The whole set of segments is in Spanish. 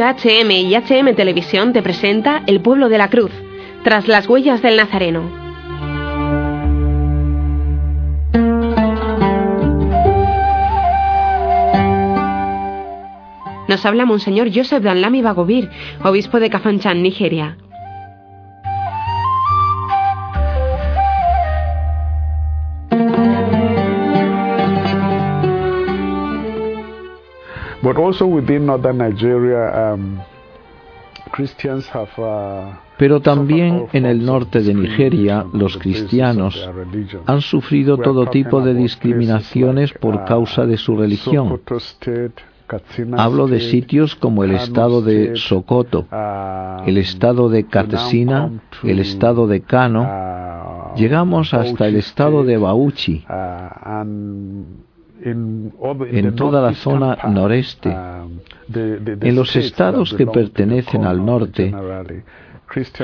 HM y HM Televisión te presenta El pueblo de la cruz, tras las huellas del Nazareno. Nos habla Monseñor Joseph Danlami Bagobir, obispo de Kafanchan, Nigeria. Pero también en el norte de Nigeria los cristianos han sufrido todo tipo de discriminaciones por causa de su religión. Hablo de sitios como el estado de Sokoto, el estado de Katsina, el estado de Kano, llegamos hasta el estado de Bauchi en toda la zona noreste, en los estados que pertenecen al norte,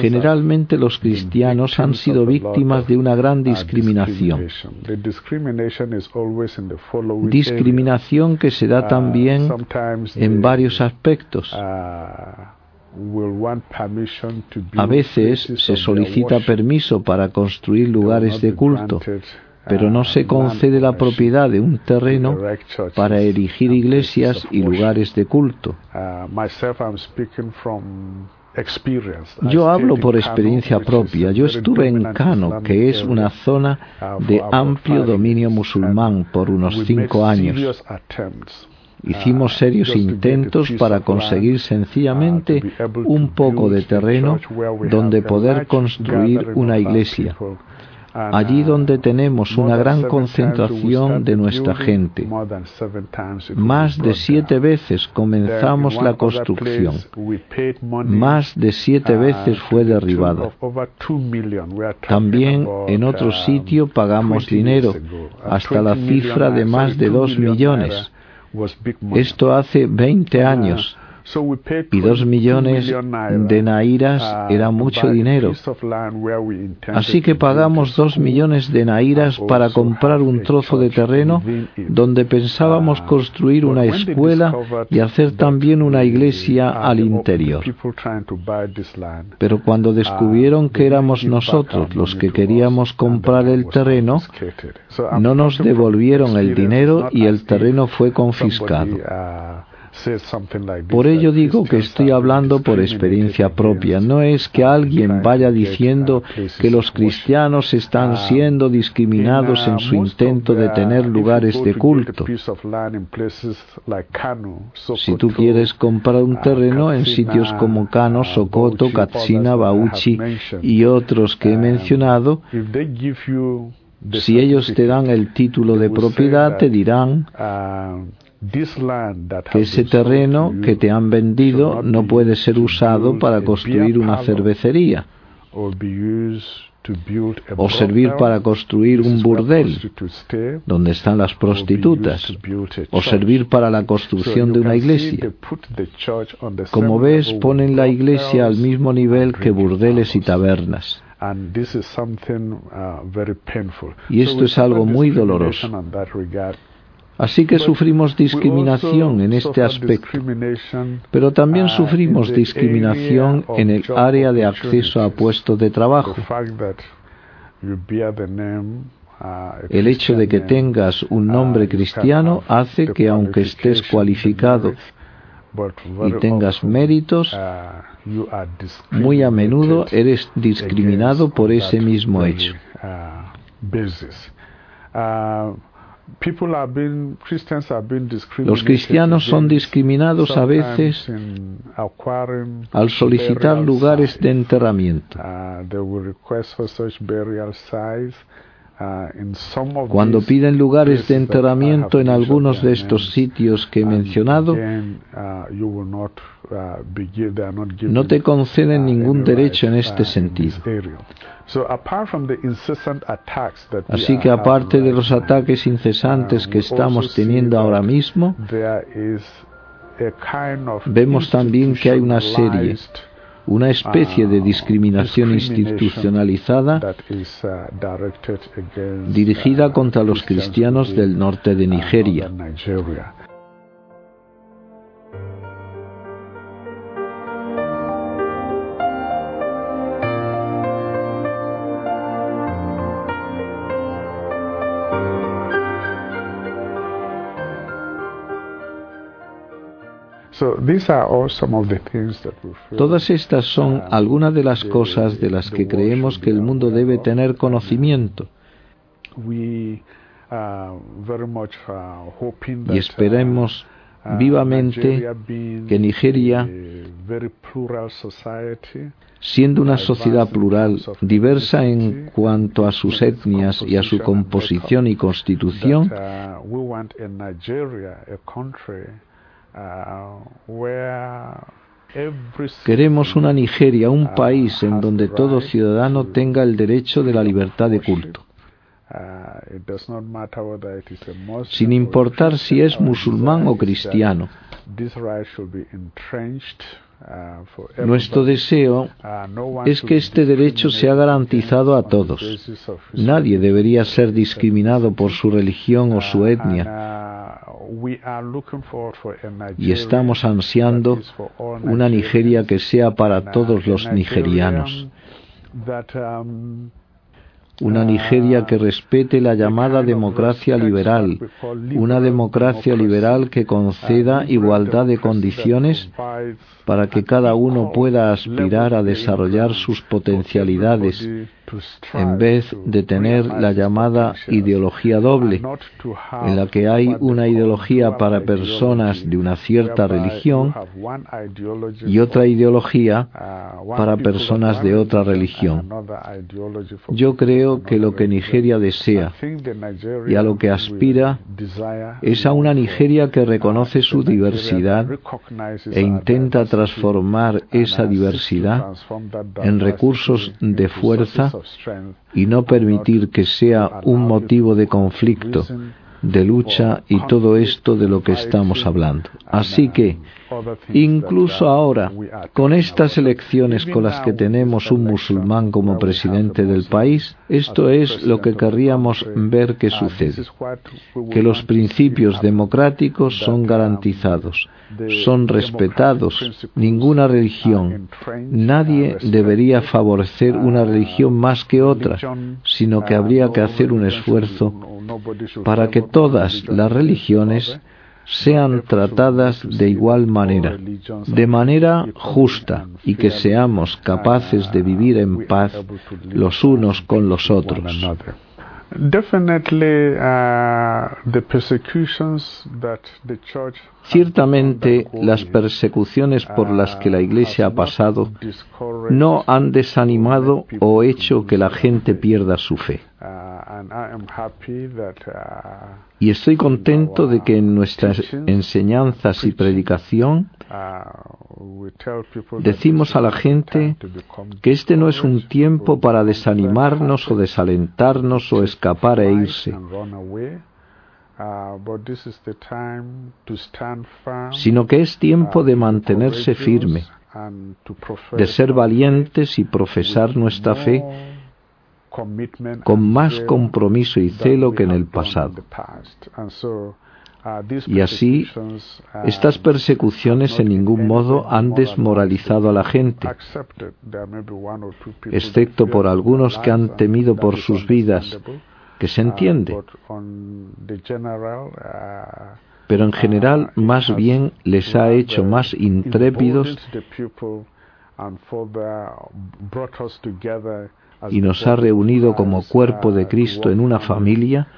generalmente los cristianos han sido víctimas de una gran discriminación. Discriminación que se da también en varios aspectos. A veces se solicita permiso para construir lugares de culto pero no se concede la propiedad de un terreno para erigir iglesias y lugares de culto. Yo hablo por experiencia propia. Yo estuve en Kano, que es una zona de amplio dominio musulmán, por unos cinco años. Hicimos serios intentos para conseguir sencillamente un poco de terreno donde poder construir una iglesia allí donde tenemos una gran concentración de nuestra gente. Más de siete veces comenzamos la construcción. Más de siete veces fue derribado. También en otro sitio pagamos dinero, hasta la cifra de más de dos millones. Esto hace 20 años y dos millones de nairas uh, era mucho dinero. Así que pagamos dos millones de nairas para comprar un trozo de terreno donde pensábamos uh, construir una escuela y hacer también una iglesia uh, al interior. Pero cuando descubrieron que éramos nosotros los que queríamos comprar el terreno, no nos devolvieron el dinero y el terreno fue confiscado. Por ello digo que estoy hablando por experiencia propia. No es que alguien vaya diciendo que los cristianos están siendo discriminados en su intento de tener lugares de culto. Si tú quieres comprar un terreno en sitios como Kano, Sokoto, Katsina, Bauchi y otros que he mencionado, si ellos te dan el título de propiedad, te dirán ese terreno que te han vendido no puede ser usado para construir una cervecería o servir para construir un burdel donde están las prostitutas o servir para la construcción de una iglesia. Como ves, ponen la iglesia al mismo nivel que burdeles y tabernas. Y esto es algo muy doloroso. Así que sufrimos discriminación en este aspecto, pero también uh, sufrimos discriminación en el área de acceso a puestos de trabajo. Uh, el hecho de que tengas un uh, nombre cristiano hace que aunque estés cualificado y tengas méritos, muy a menudo eres discriminado por ese mismo hecho. Los cristianos son discriminados a veces al solicitar lugares de enterramiento. Uh, uh, Cuando piden lugares de enterramiento en algunos de estos sitios que he mencionado, uh, no te conceden ningún derecho en este sentido. Así que aparte de los ataques incesantes que estamos teniendo ahora mismo, vemos también que hay una serie, una especie de discriminación institucionalizada dirigida contra los cristianos del norte de Nigeria. Todas estas son algunas de las cosas de las que creemos que el mundo debe tener conocimiento. Y esperemos vivamente que Nigeria, siendo una sociedad plural, diversa en cuanto a sus etnias y a su composición y constitución, Queremos una Nigeria, un país en donde todo ciudadano tenga el derecho de la libertad de culto. Sin importar si es musulmán o cristiano. Nuestro deseo es que este derecho sea garantizado a todos. Nadie debería ser discriminado por su religión o su etnia. Y estamos ansiando una Nigeria que sea para todos los nigerianos. una Nigeria que respete la llamada democracia liberal, una democracia liberal que conceda igualdad de condiciones para que cada uno pueda aspirar a desarrollar sus potencialidades en vez de tener la llamada ideología doble, en la que hay una ideología para personas de una cierta religión y otra ideología para personas de otra religión. Yo creo que lo que Nigeria desea y a lo que aspira es a una Nigeria que reconoce su diversidad e intenta transformar esa diversidad en recursos de fuerza y no permitir que sea un motivo de conflicto, de lucha y todo esto de lo que estamos hablando. Así que, incluso ahora, con estas elecciones con las que tenemos un musulmán como presidente del país, esto es lo que querríamos ver que sucede, que los principios democráticos son garantizados, son respetados, ninguna religión, nadie debería favorecer una religión más que otra, sino que habría que hacer un esfuerzo para que todas las religiones sean tratadas de igual manera, de manera justa, y que seamos capaces de vivir en paz los unos con los otros. Ciertamente las persecuciones por las que la Iglesia ha pasado no han desanimado o hecho que la gente pierda su fe. Y estoy contento de que en nuestras enseñanzas y predicación decimos a la gente que este no es un tiempo para desanimarnos o desalentarnos o escapar e irse, sino que es tiempo de mantenerse firme, de ser valientes y profesar nuestra fe con más compromiso y celo que en el pasado. Y así, estas persecuciones en ningún modo han desmoralizado a la gente, excepto por algunos que han temido por sus vidas, que se entiende. Pero en general, más bien les ha hecho más intrépidos y nos ha reunido como cuerpo de Cristo en una familia,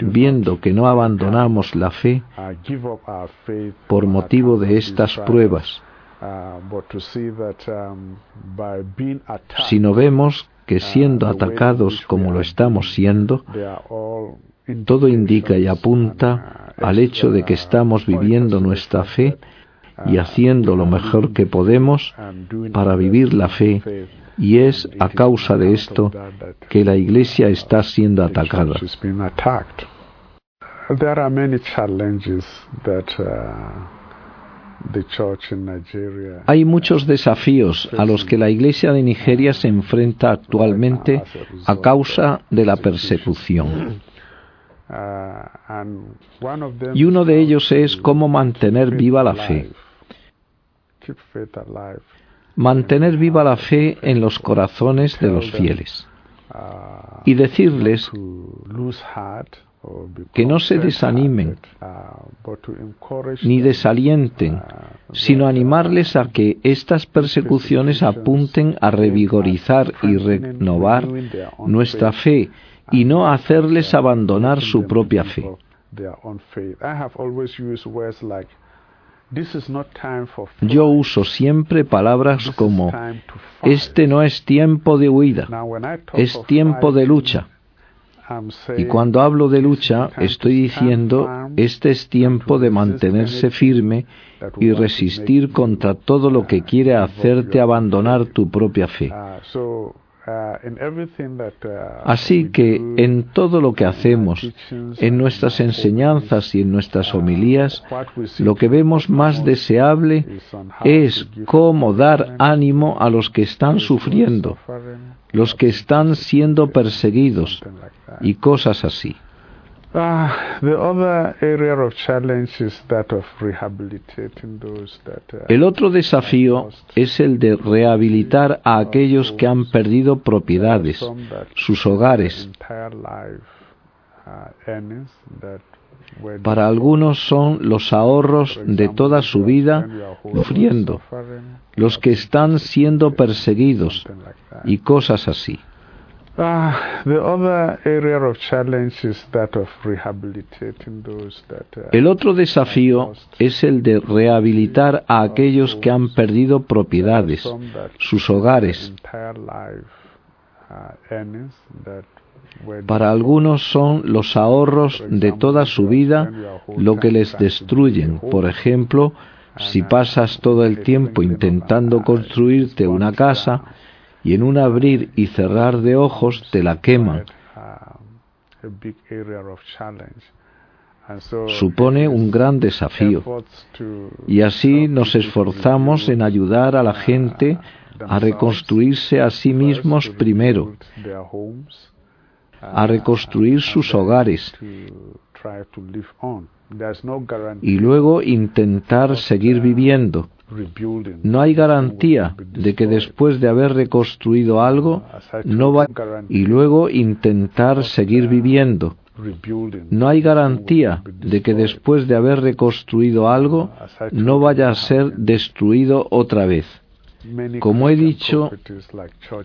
viendo que no abandonamos la fe por motivo de estas pruebas, sino vemos que siendo atacados como lo estamos siendo, todo indica y apunta al hecho de que estamos viviendo nuestra fe y haciendo lo mejor que podemos para vivir la fe y es a causa de esto que la Iglesia está siendo atacada. Hay muchos desafíos a los que la Iglesia de Nigeria se enfrenta actualmente a causa de la persecución. Y uno de ellos es cómo mantener viva la fe mantener viva la fe en los corazones de los fieles. y decirles que no se desanimen ni desalienten, sino animarles a que estas persecuciones apunten a revigorizar y renovar nuestra fe y no hacerles abandonar su propia fe. Yo uso siempre palabras como, este no es tiempo de huida, es tiempo de lucha. Y cuando hablo de lucha, estoy diciendo, este es tiempo de mantenerse firme y resistir contra todo lo que quiere hacerte abandonar tu propia fe. Uh, uh, Así que en todo lo que hacemos, en nuestras enseñanzas y en nuestras uh, homilías, lo que vemos más deseable es cómo dar ánimo a los que están sufriendo, los que están siendo perseguidos y cosas así. El otro desafío es el de rehabilitar a aquellos que han perdido propiedades, sus hogares. Uh, Para algunos son los ahorros de toda su vida sufriendo, los que están siendo perseguidos y cosas así. El otro desafío es el de rehabilitar a aquellos que han perdido propiedades, sus hogares. Uh, Para algunos son los ahorros de toda su vida lo que les destruyen. Por ejemplo, si pasas todo el tiempo intentando construirte una casa, y en un abrir y cerrar de ojos te la queman. Supone un gran desafío. y así nos esforzamos en ayudar a la gente a reconstruirse a sí mismos primero, a reconstruir sus hogares y luego intentar seguir viviendo. No hay garantía de que después de haber reconstruido algo no va y luego intentar seguir viviendo. No hay garantía de que después de haber reconstruido algo no vaya a ser destruido otra vez. Como he dicho,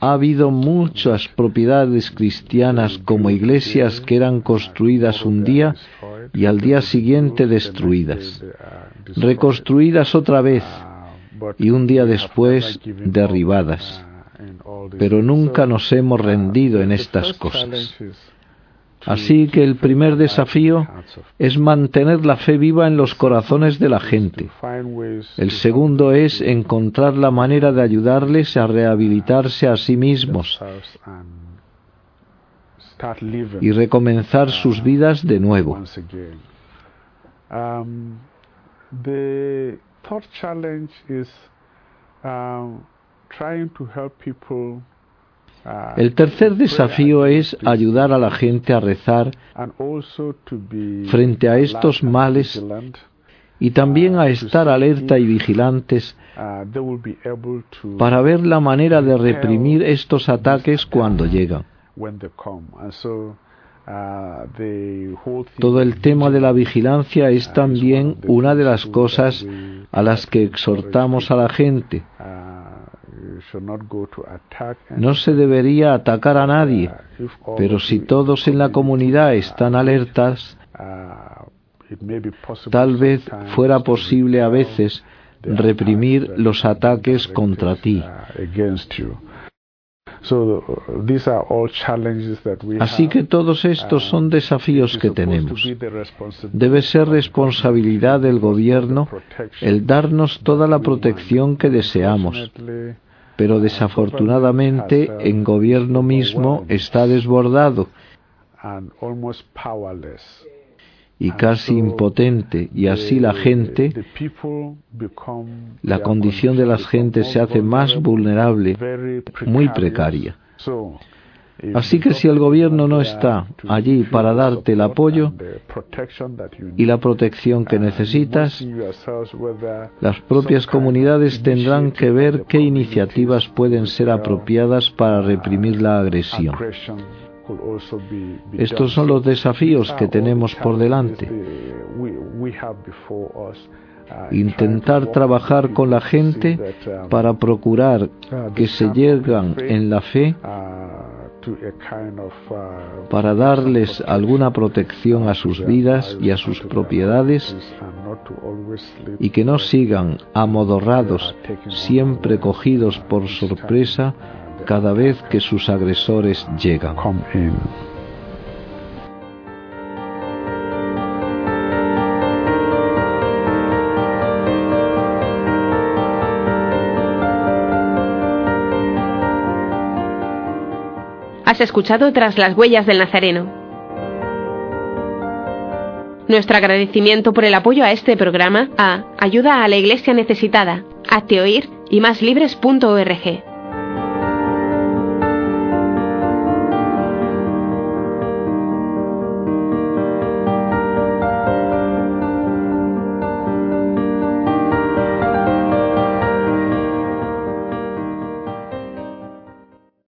ha habido muchas propiedades cristianas como iglesias que eran construidas un día y al día siguiente destruidas, reconstruidas otra vez y un día después derribadas. Pero nunca nos hemos rendido en estas cosas. Así que el primer desafío es mantener la fe viva en los corazones de la gente. El segundo es encontrar la manera de ayudarles a rehabilitarse a sí mismos y recomenzar sus vidas de nuevo. El tercer desafío es ayudar a la gente a rezar frente a estos males y también a uh, estar alerta y vigilantes uh, para ver la manera de reprimir estos ataques cuando llegan. Todo el tema de la vigilancia es también una de las cosas a las que exhortamos a la gente. No se debería atacar a nadie, pero si todos en la comunidad están alertas, tal vez fuera posible a veces reprimir los ataques contra ti. Así que todos estos son desafíos que tenemos. Debe ser responsabilidad del gobierno el darnos toda la protección que deseamos. Pero desafortunadamente el gobierno mismo está desbordado. y casi impotente. Y así la gente, la condición de las gentes se hace más vulnerable, muy precaria. Así que si el gobierno no está allí para darte el apoyo y la protección que necesitas, las propias comunidades tendrán que ver qué iniciativas pueden ser apropiadas para reprimir la agresión. Estos son los desafíos que tenemos por delante. Intentar trabajar con la gente para procurar que se llegan en la fe para darles alguna protección a sus vidas y a sus propiedades y que no sigan amodorrados, siempre cogidos por sorpresa cada vez que sus agresores llegan. Has escuchado tras las huellas del Nazareno. Nuestro agradecimiento por el apoyo a este programa a Ayuda a la Iglesia Necesitada, Hazte Oír y máslibres.org.